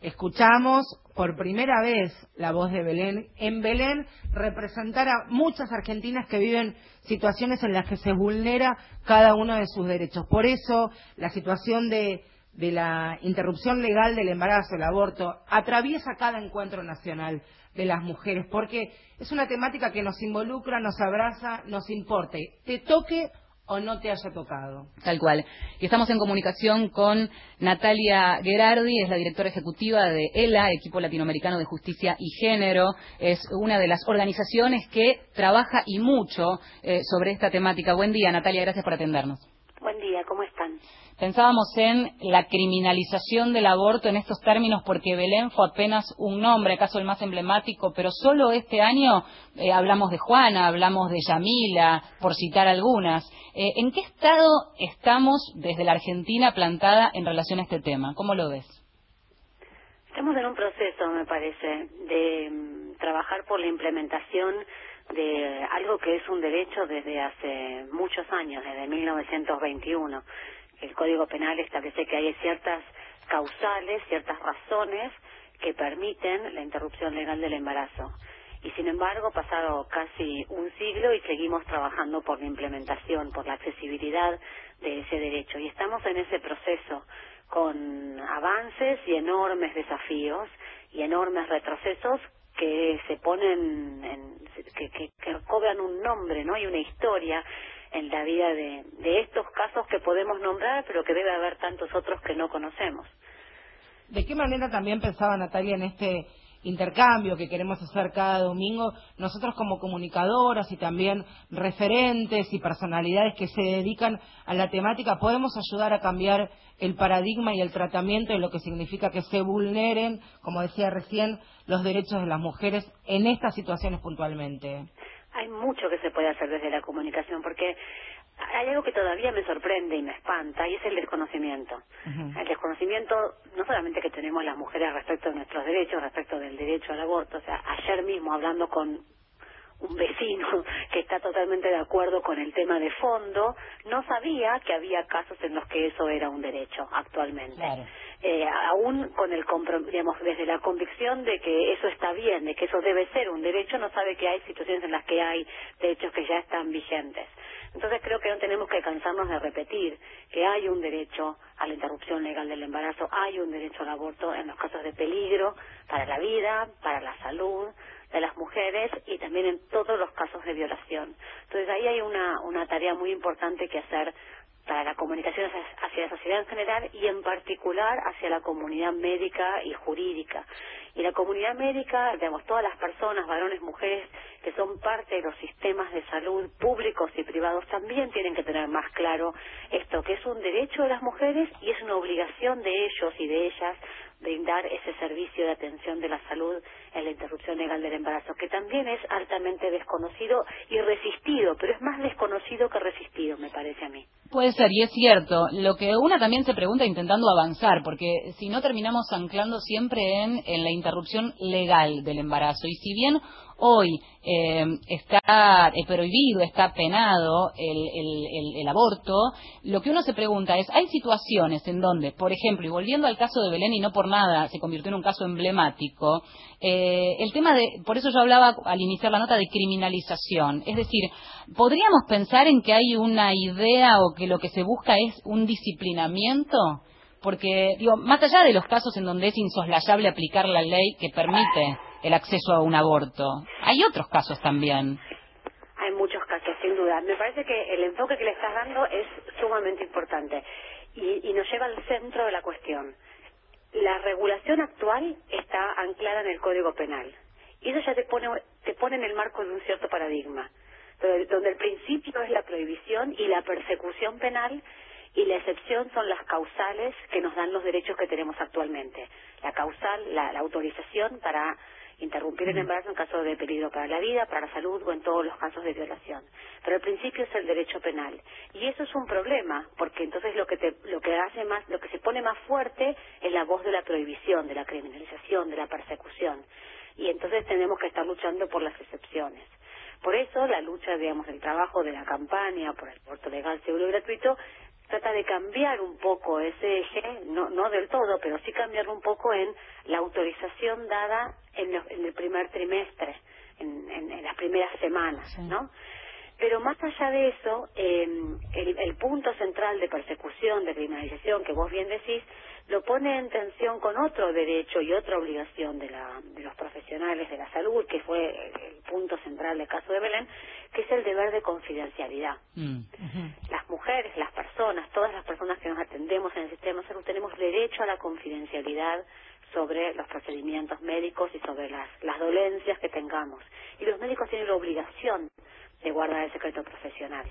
escuchamos por primera vez la voz de Belén. En Belén representar a muchas argentinas que viven situaciones en las que se vulnera cada uno de sus derechos. Por eso la situación de, de la interrupción legal del embarazo, el aborto, atraviesa cada encuentro nacional de las mujeres, porque es una temática que nos involucra, nos abraza, nos importa, te toque o no te haya tocado. Tal cual. Y estamos en comunicación con Natalia Gerardi, es la directora ejecutiva de ELA, Equipo Latinoamericano de Justicia y Género. Es una de las organizaciones que trabaja y mucho eh, sobre esta temática. Buen día, Natalia, gracias por atendernos. Buen día, ¿cómo están? Pensábamos en la criminalización del aborto en estos términos porque Belén fue apenas un nombre, acaso el más emblemático, pero solo este año eh, hablamos de Juana, hablamos de Yamila, por citar algunas. Eh, ¿En qué estado estamos desde la Argentina plantada en relación a este tema? ¿Cómo lo ves? Estamos en un proceso, me parece, de mm, trabajar por la implementación de algo que es un derecho desde hace muchos años, desde 1921. El Código Penal establece que hay ciertas causales, ciertas razones que permiten la interrupción legal del embarazo. Y sin embargo, pasado casi un siglo y seguimos trabajando por la implementación, por la accesibilidad de ese derecho. Y estamos en ese proceso con avances y enormes desafíos y enormes retrocesos que se ponen, en, que, que, que cobran un nombre, ¿no? Y una historia en la vida de, de estos casos que podemos nombrar, pero que debe haber tantos otros que no conocemos. ¿De qué manera también pensaba Natalia en este intercambio que queremos hacer cada domingo? Nosotros como comunicadoras y también referentes y personalidades que se dedican a la temática, podemos ayudar a cambiar el paradigma y el tratamiento de lo que significa que se vulneren, como decía recién, los derechos de las mujeres en estas situaciones puntualmente. Hay mucho que se puede hacer desde la comunicación porque hay algo que todavía me sorprende y me espanta y es el desconocimiento. El desconocimiento no solamente que tenemos las mujeres respecto de nuestros derechos, respecto del derecho al aborto. O sea, ayer mismo hablando con un vecino que está totalmente de acuerdo con el tema de fondo, no sabía que había casos en los que eso era un derecho actualmente. Eh, aún con el digamos desde la convicción de que eso está bien, de que eso debe ser un derecho, no sabe que hay situaciones en las que hay derechos que ya están vigentes. Entonces creo que no tenemos que cansarnos de repetir que hay un derecho a la interrupción legal del embarazo, hay un derecho al aborto en los casos de peligro para la vida, para la salud, de las mujeres y también en todos los casos de violación. Entonces ahí hay una, una tarea muy importante que hacer para la comunicación hacia la sociedad en general y en particular hacia la comunidad médica y jurídica. Y la comunidad médica, digamos, todas las personas, varones, mujeres, que son parte de los sistemas de salud públicos y privados, también tienen que tener más claro esto, que es un derecho de las mujeres y es una obligación de ellos y de ellas brindar ese servicio de atención de la salud en la interrupción legal del embarazo, que también es altamente desconocido y resistido, pero es más desconocido que resistido, me parece a mí. Puede ser, y es cierto. Lo que una también se pregunta intentando avanzar, porque si no terminamos anclando siempre en, en la interrupción legal del embarazo. Y si bien hoy eh, está eh, prohibido, está penado el, aborto, lo que uno se pregunta es, hay situaciones en donde, por ejemplo, y volviendo al caso de Belén y no por nada se convirtió en un caso emblemático, eh, el tema de, por eso yo hablaba al iniciar la nota de criminalización, es decir, podríamos pensar en que hay una idea o que lo que se busca es un disciplinamiento porque digo más allá de los casos en donde es insoslayable aplicar la ley que permite el acceso a un aborto. Hay otros casos también. Hay muchos casos, sin duda. Me parece que el enfoque que le estás dando es sumamente importante y, nos lleva al centro de la cuestión. La regulación actual está anclada en el Código Penal y eso ya te pone, te pone en el marco de un cierto paradigma, donde el principio es la prohibición y la persecución penal y la excepción son las causales que nos dan los derechos que tenemos actualmente. La causal, la autorización para interrumpir el embarazo en caso de peligro para la vida, para la salud o en todos los casos de violación. Pero el principio es el derecho penal y eso es un problema porque entonces lo que te, lo que hace más, lo que se pone más fuerte es la voz de la prohibición, de la criminalización, de la persecución y entonces tenemos que estar luchando por las excepciones. Por eso la lucha, digamos, el trabajo de la campaña por el aborto legal, seguro y gratuito trata de cambiar un poco ese eje, no, no del todo, pero sí cambiarlo un poco en la autorización dada en, el primer trimestre, en, en, las primeras semanas, ¿no? Pero más allá de eso, eh, el, el, punto central de persecución, de criminalización, que vos bien decís, lo pone en tensión con otro derecho y otra obligación de, la, de los profesionales de la salud, que fue el, punto central del caso de Belén, que es el deber de confidencialidad. Mm. Las mujeres, las personas, todas las personas que nos atendemos en el sistema de salud tenemos derecho a la confidencialidad sobre los procedimientos médicos y sobre las, las dolencias que tengamos. Y los médicos tienen la obligación de guardar el secreto profesional.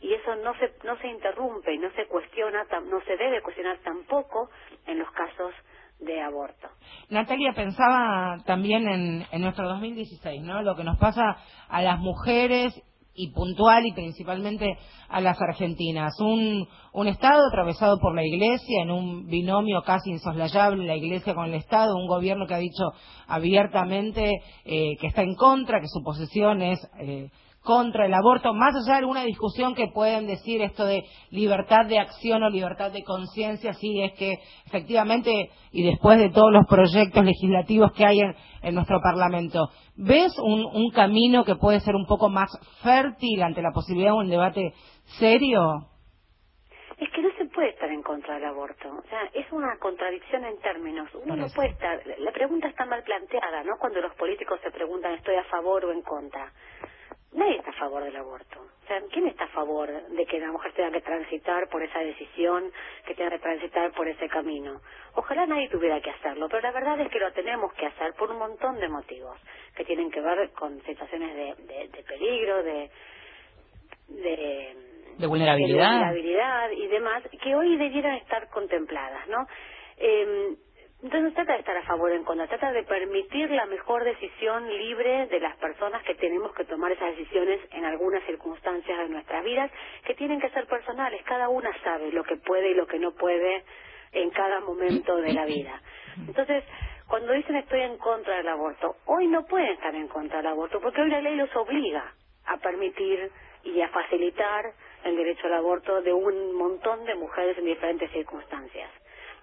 Y eso no se, no se interrumpe y no se cuestiona, no se debe cuestionar tampoco en los casos de aborto. Natalia pensaba también en, en nuestro 2016, ¿no? Lo que nos pasa a las mujeres y puntual y principalmente a las argentinas. Un, un Estado atravesado por la Iglesia en un binomio casi insoslayable, la Iglesia con el Estado, un gobierno que ha dicho abiertamente eh, que está en contra, que su posición es eh, contra el aborto, más allá de alguna discusión que pueden decir esto de libertad de acción o libertad de conciencia, sí es que efectivamente, y después de todos los proyectos legislativos que hay en, nuestro Parlamento, ¿ves un, un, camino que puede ser un poco más fértil ante la posibilidad de un debate serio? Es que no se puede estar en contra del aborto. O sea, es una contradicción en términos. Uno no puede estar. La pregunta está mal planteada, ¿no? Cuando los políticos se preguntan estoy a favor o en contra nadie está a favor del aborto. O sea, ¿quién está a favor de que la mujer tenga que transitar por esa decisión, que tenga que transitar por ese camino? Ojalá nadie tuviera que hacerlo, pero la verdad es que lo tenemos que hacer por un montón de motivos que tienen que ver con situaciones de, de, peligro, de, de, de vulnerabilidad. de vulnerabilidad y demás, que hoy debieran estar contempladas, ¿no? Eh, entonces no trata de estar a favor o en contra, trata de permitir la mejor decisión libre de las personas que tenemos que tomar esas decisiones en algunas circunstancias de nuestras vidas, que tienen que ser personales, cada una sabe lo que puede y lo que no puede en cada momento de la vida. Entonces, cuando dicen estoy en contra del aborto, hoy no pueden estar en contra del aborto porque hoy la ley los obliga a permitir y a facilitar el derecho al aborto de un montón de mujeres en diferentes circunstancias.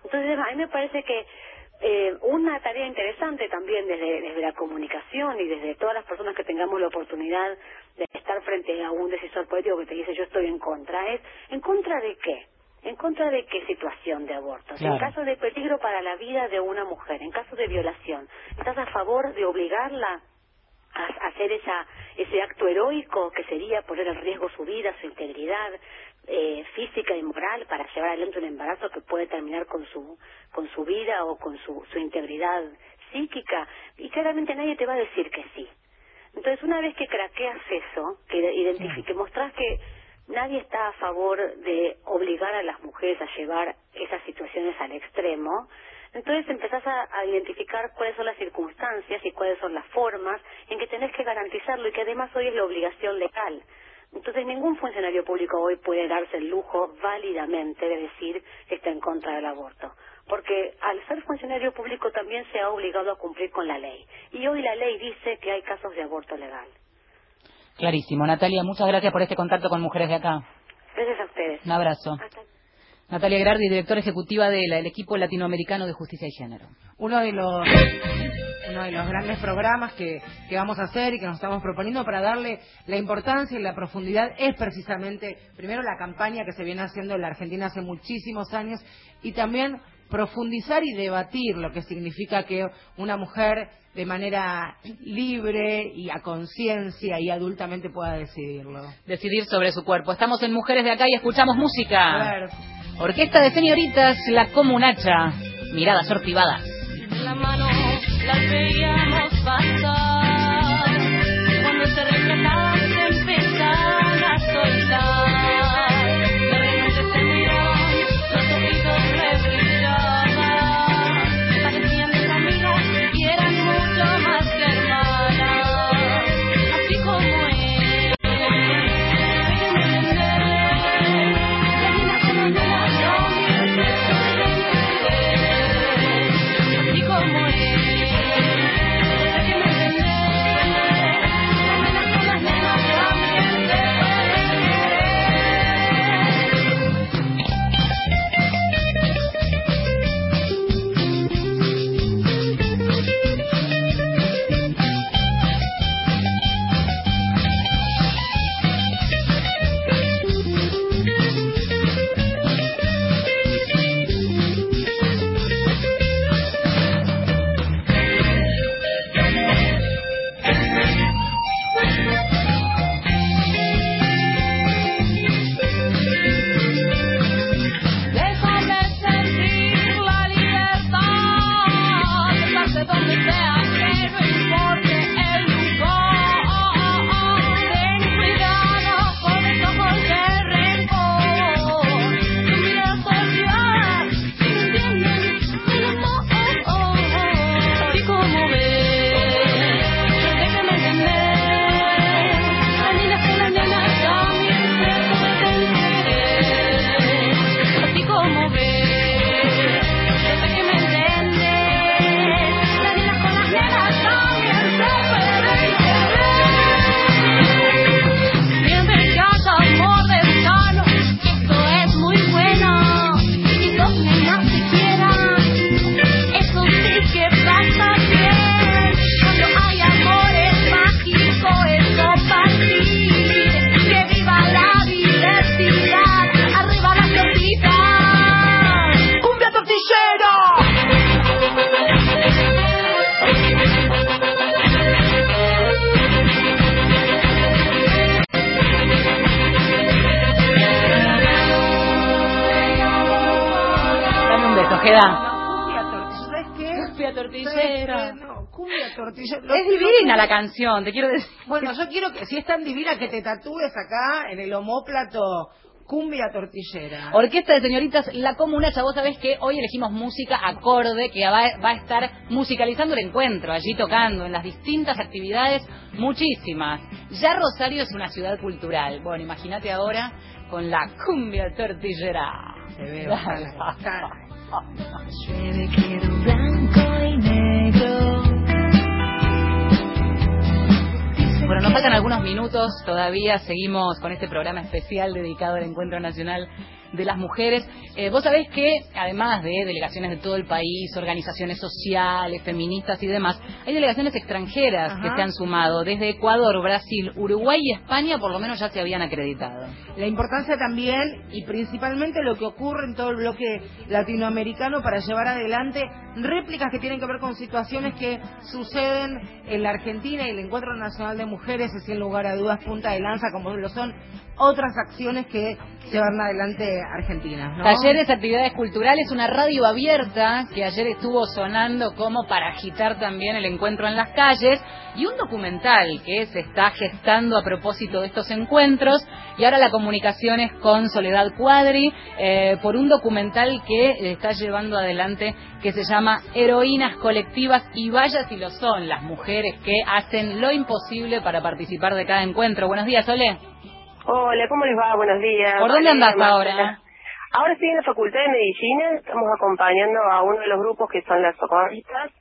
Entonces, a mí me parece que eh, una tarea interesante también desde, desde la comunicación y desde todas las personas que tengamos la oportunidad de estar frente a un decisor político que te dice yo estoy en contra, es ¿en contra de qué? ¿En contra de qué situación de aborto? En caso de peligro para la vida de una mujer, en caso de violación, ¿estás a favor de obligarla a hacer esa, ese acto heroico que sería poner en riesgo su vida, su integridad eh, física y moral para llevar adelante un embarazo que puede terminar con su, con su vida o con su, su integridad psíquica? Y claramente nadie te va a decir que sí. Entonces, una vez que craqueas eso, que identifique, mostrás que nadie está a favor de obligar a las mujeres a llevar esas situaciones al extremo, entonces empezás a, identificar cuáles son las circunstancias y cuáles son las formas en que tenés que garantizarlo y que además hoy es la obligación legal. Entonces ningún funcionario público hoy puede darse el lujo válidamente de decir que está en contra del aborto, porque al ser funcionario público también se ha obligado a cumplir con la ley. Y hoy la ley dice que hay casos de aborto legal. Clarísimo. Natalia, muchas gracias por este contacto con Mujeres de Acá. Gracias a ustedes. Un abrazo. Natalia Grardi, directora ejecutiva del equipo latinoamericano de justicia y género. Uno de los uno de los grandes programas que, que vamos a hacer y que nos estamos proponiendo para darle la importancia y la profundidad es precisamente, primero, la campaña que se viene haciendo en la Argentina hace muchísimos años y también profundizar y debatir lo que significa que una mujer de manera libre y a conciencia y adultamente pueda decidirlo. Decidir sobre su cuerpo. Estamos en Mujeres de Acá y escuchamos música. Orquesta de señoritas, La Comunacha. Miradas sortivadas. La mano las veíamos pasar. Cumbia Es divina la canción, te quiero decir. Bueno, yo quiero que, si es tan divina, que te tatúes acá en el homóplato cumbia tortillera. Orquesta de señoritas La Comunacha, vos sabés que hoy elegimos música acorde que va, va a estar musicalizando el encuentro, allí tocando en las distintas actividades, muchísimas. Ya Rosario es una ciudad cultural. Bueno, imagínate ahora con la cumbia tortillera. Llueve, blanco. Bueno, nos faltan algunos minutos, todavía seguimos con este programa especial dedicado al Encuentro Nacional de las Mujeres. Eh, vos sabés que, además de delegaciones de todo el país, organizaciones sociales, feministas y demás, hay delegaciones extranjeras que se han sumado. Desde Ecuador, Brasil, Uruguay y España, por lo menos ya se habían acreditado. La importancia también y principalmente lo que ocurre en todo el bloque latinoamericano para llevar adelante réplicas que tienen que ver con situaciones que suceden en la Argentina y el Encuentro Nacional de Mujeres es sin lugar a dudas punta de lanza como lo son otras acciones que llevan adelante argentinas. ¿no? Talleres, actividades culturales, una radio abierta que ayer estuvo sonando como para agitar también el encuentro en las calles y un documental que se está gestando a propósito de estos encuentros y ahora la comunicación es con Soledad Cuadri eh, por un documental que está llevando adelante que se llama Heroínas Colectivas y vaya si lo son las mujeres que hacen lo imposible para participar de cada encuentro. Buenos días, Sole. Hola, ¿cómo les va? Buenos días. ¿Por dónde Marcela. ahora? Ahora estoy en la Facultad de Medicina, estamos acompañando a uno de los grupos que son las socorristas,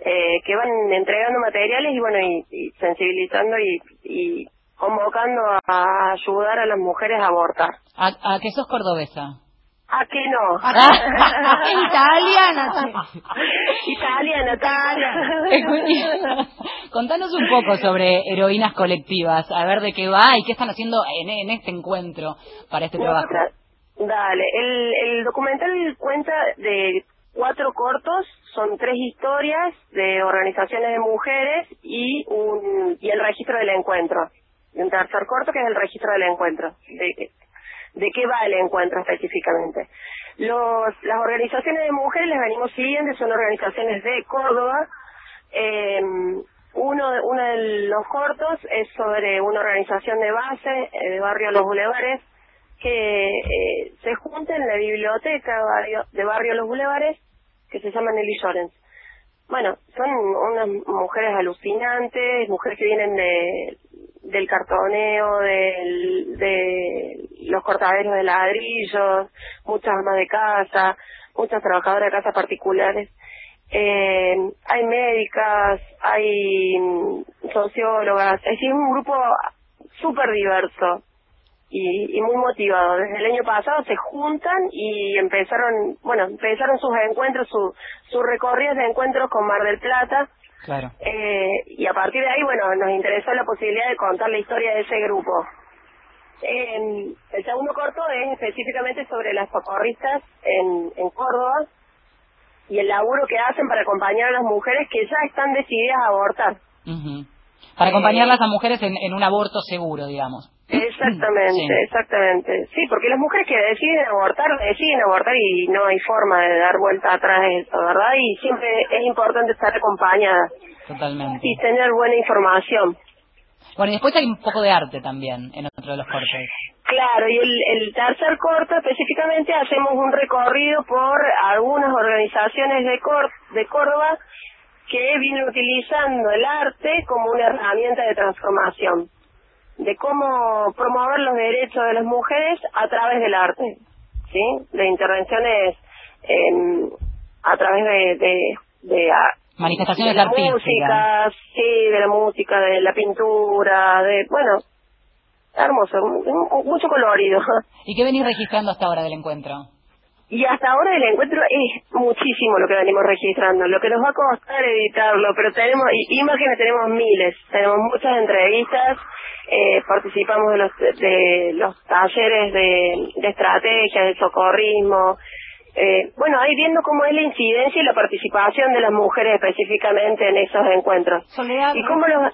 eh, que van entregando materiales y bueno, y, y sensibilizando y, y convocando a ayudar a las mujeres a abortar. ¿A, a que sos cordobesa? ¿A qué no? Italiana. Italiana, Escucha, Contanos un poco sobre heroínas colectivas, a ver de qué va y qué están haciendo en, en este encuentro para este trabajo. Dale, el, el documental cuenta de cuatro cortos, son tres historias de organizaciones de mujeres y un y el registro del encuentro. Y un tercer corto que es el registro del encuentro. De, de qué va el encuentro específicamente. Los, las organizaciones de mujeres les venimos siguiendo, son organizaciones de Córdoba. Eh, uno, uno de los cortos es sobre una organización de base eh, de barrio Los Bulevares que eh, se junta en la biblioteca barrio, de barrio Los Bulevares que se llama Nelly Llorens. Bueno, son unas mujeres alucinantes, mujeres que vienen de, del cartoneo, del, de los cortaderos de ladrillos, muchas amas de casa, muchas trabajadoras de casa particulares. Eh, hay médicas, hay sociólogas, es un grupo súper diverso y, y muy motivado. Desde el año pasado se juntan y empezaron, bueno, empezaron sus encuentros, su, sus recorridos de encuentros con Mar del Plata. Claro. Eh, y a partir de ahí, bueno, nos interesó la posibilidad de contar la historia de ese grupo. Eh, el segundo corto es específicamente sobre las socorristas en, en Córdoba y el laburo que hacen para acompañar a las mujeres que ya están decididas a abortar. Ujú. Para acompañarlas a mujeres en, en un aborto seguro, digamos. Exactamente, Sí. exactamente. Sí, porque las mujeres que deciden abortar, deciden abortar y no hay forma de dar vuelta atrás de eso, ¿verdad? Y siempre es importante estar acompañada Totalmente. y tener buena información. Bueno, y después hay un poco de arte también en otro de los cortes. Claro, y el, el tercer corto específicamente hacemos un recorrido por algunas organizaciones de, Cor de Córdoba que vienen utilizando el arte como una herramienta de transformación, de cómo promover los derechos de las mujeres a través del arte, ¿sí? De intervenciones em, a través de, de, de, Manifestaciones de la artísticas. música, sí, de la música, de la pintura, de, bueno, hermoso, mu- mucho colorido. ¿Y qué venís registrando hasta ahora del encuentro? Y hasta ahora el encuentro es muchísimo lo que venimos registrando, lo que nos va a costar editarlo, pero tenemos, imágenes tenemos miles, tenemos muchas entrevistas, eh, participamos de los, de los talleres de, de estrategia, de socorrismo, eh, bueno, ahí viendo cómo es la incidencia y la participación de las mujeres específicamente en esos encuentros. Soledad, y cómo los...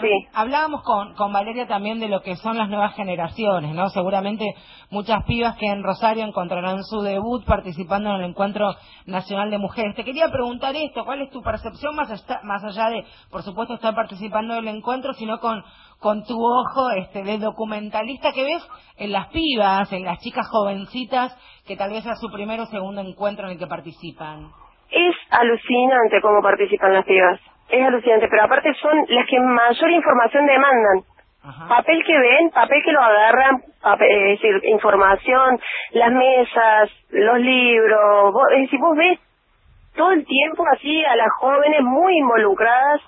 Sí. Hablábamos con, con Valeria también de lo que son las nuevas generaciones, ¿no? Seguramente muchas pibas que en Rosario encontrarán su debut participando en el Encuentro Nacional de Mujeres. Te quería preguntar esto, ¿cuál es tu percepción más allá, más allá de, por supuesto, estar participando del encuentro, sino con, con tu ojo este, de documentalista que ves en las pibas, en las chicas jovencitas, que tal vez sea su primer o segundo encuentro en el que participan? Es alucinante cómo participan las pibas. Es alucinante, pero aparte son las que mayor información demandan. Papel que ven, papel que lo agarran, papel, es decir, información, las mesas, los libros, vos, es decir, vos ves todo el tiempo así a las jóvenes muy involucradas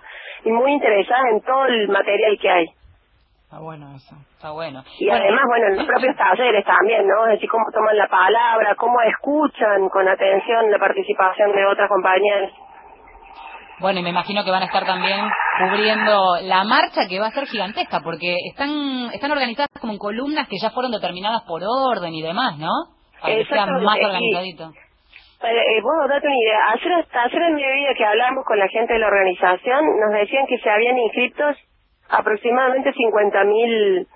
y muy interesadas en todo el material que hay. Está bueno eso, está bueno. Y además, bueno, en los propios talleres también, ¿no? Es decir, cómo toman la palabra, cómo escuchan con atención la participación de otras compañeras. Bueno, y me imagino que van a estar también cubriendo la marcha que va a ser gigantesca, porque están están organizadas como en columnas que ya fueron determinadas por orden y demás, ¿no? Para que sea más organizadito. Eh, vos date una idea, ayer, hasta ayer en mediodía que hablamos con la gente de la organización, nos decían que se habían inscritos aproximadamente 50.000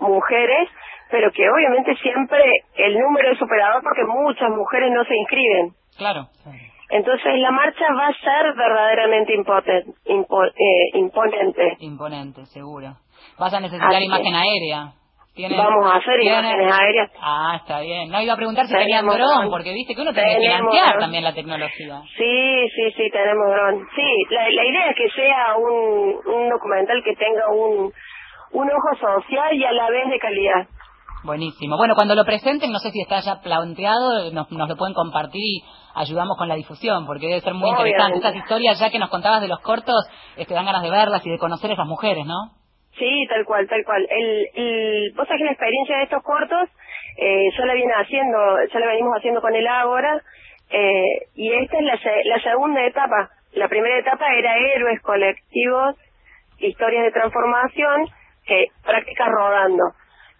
mujeres, pero que obviamente siempre el número es superador porque muchas mujeres no se inscriben. Claro. Entonces la marcha va a ser verdaderamente impoten- impo- eh, imponente. Imponente, seguro. Vas a necesitar Así imagen es. aérea. ¿Tienen- Vamos a hacer tienen- imágenes aéreas. Ah, está bien. No iba a preguntar si tenían dron, porque viste que uno tiene que financiar dron. también la tecnología. Sí, sí, sí, tenemos dron. Sí, la, la idea es que sea un, un documental que tenga un, un ojo social y a la vez de calidad. Buenísimo. Bueno, cuando lo presenten, no sé si está ya planteado, nos, nos lo pueden compartir y ayudamos con la difusión, porque debe ser muy Obviamente. interesante. Estas historias, ya que nos contabas de los cortos, este, dan ganas de verlas y de conocer a esas mujeres, ¿no? Sí, tal cual, tal cual. El, el, vos sabés que la experiencia de estos cortos, eh, yo la viene haciendo, ya la venimos haciendo con el Ágora, eh, y esta es la, la segunda etapa. La primera etapa era héroes colectivos, historias de transformación, que prácticas rodando.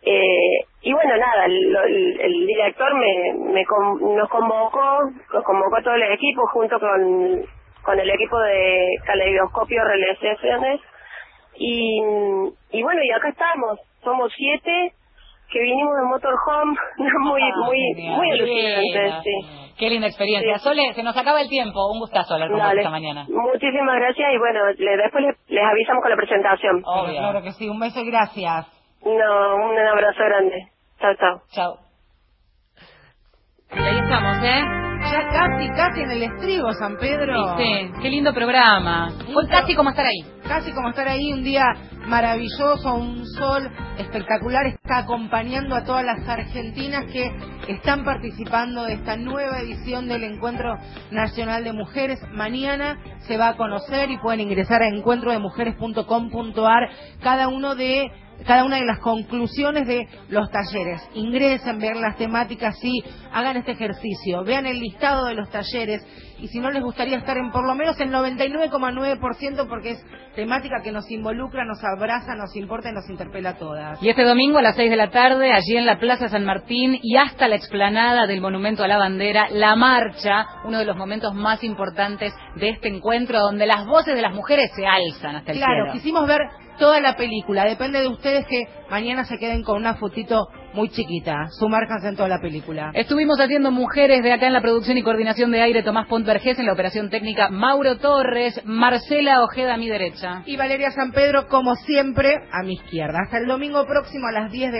Eh, y bueno, nada, el director me, me con- nos convocó, nos convocó a todo el equipo junto con, con el equipo de Caleidoscopio Realizaciones y, y bueno, y acá estamos, somos siete que vinimos de Motorhome, muy, Ah, muy, genial. muy linda. sí. Qué linda experiencia. Sí. Sole, se nos acaba el tiempo. Un gustazo hablar con vos Dale. esta mañana. Muchísimas gracias y bueno, le- después les, les avisamos con la presentación. Obvio. Claro que sí, un beso y gracias. No, un abrazo grande. Chao, chao. Chao. Y ahí estamos, ¿eh? Ya casi, casi en el estribo, San Pedro. Sí, qué lindo programa. Fue casi como estar ahí. Casi como estar ahí, un día maravilloso, un sol espectacular, está acompañando a todas las argentinas que están participando de esta nueva edición del Encuentro Nacional de Mujeres. Mañana se va a conocer y pueden ingresar a encuentrodemujeres.com.ar cada uno de cada una de las conclusiones de los talleres. Ingresen, vean las temáticas, sí, hagan este ejercicio, vean el listado de los talleres y si no les gustaría estar en por lo menos el 99,9% porque es temática que nos involucra, nos abraza, nos importa y nos interpela a todas. Y este domingo a las 6 de la tarde, allí en la Plaza San Martín y hasta la explanada del Monumento a la Bandera, la marcha, uno de los momentos más importantes de este encuentro, donde las voces de las mujeres se alzan hasta el Claro, cielo. quisimos ver toda la película. Depende de ustedes que mañana se queden con una fotito muy chiquita. Sumárjanse en toda la película. Estuvimos haciendo mujeres de acá en la producción y coordinación de aire Tomás Pontvergés, en la operación técnica Mauro Torres, Marcela Ojeda a mi derecha. Y Valeria San Pedro, como siempre, a mi izquierda. Hasta el domingo próximo a las 10 de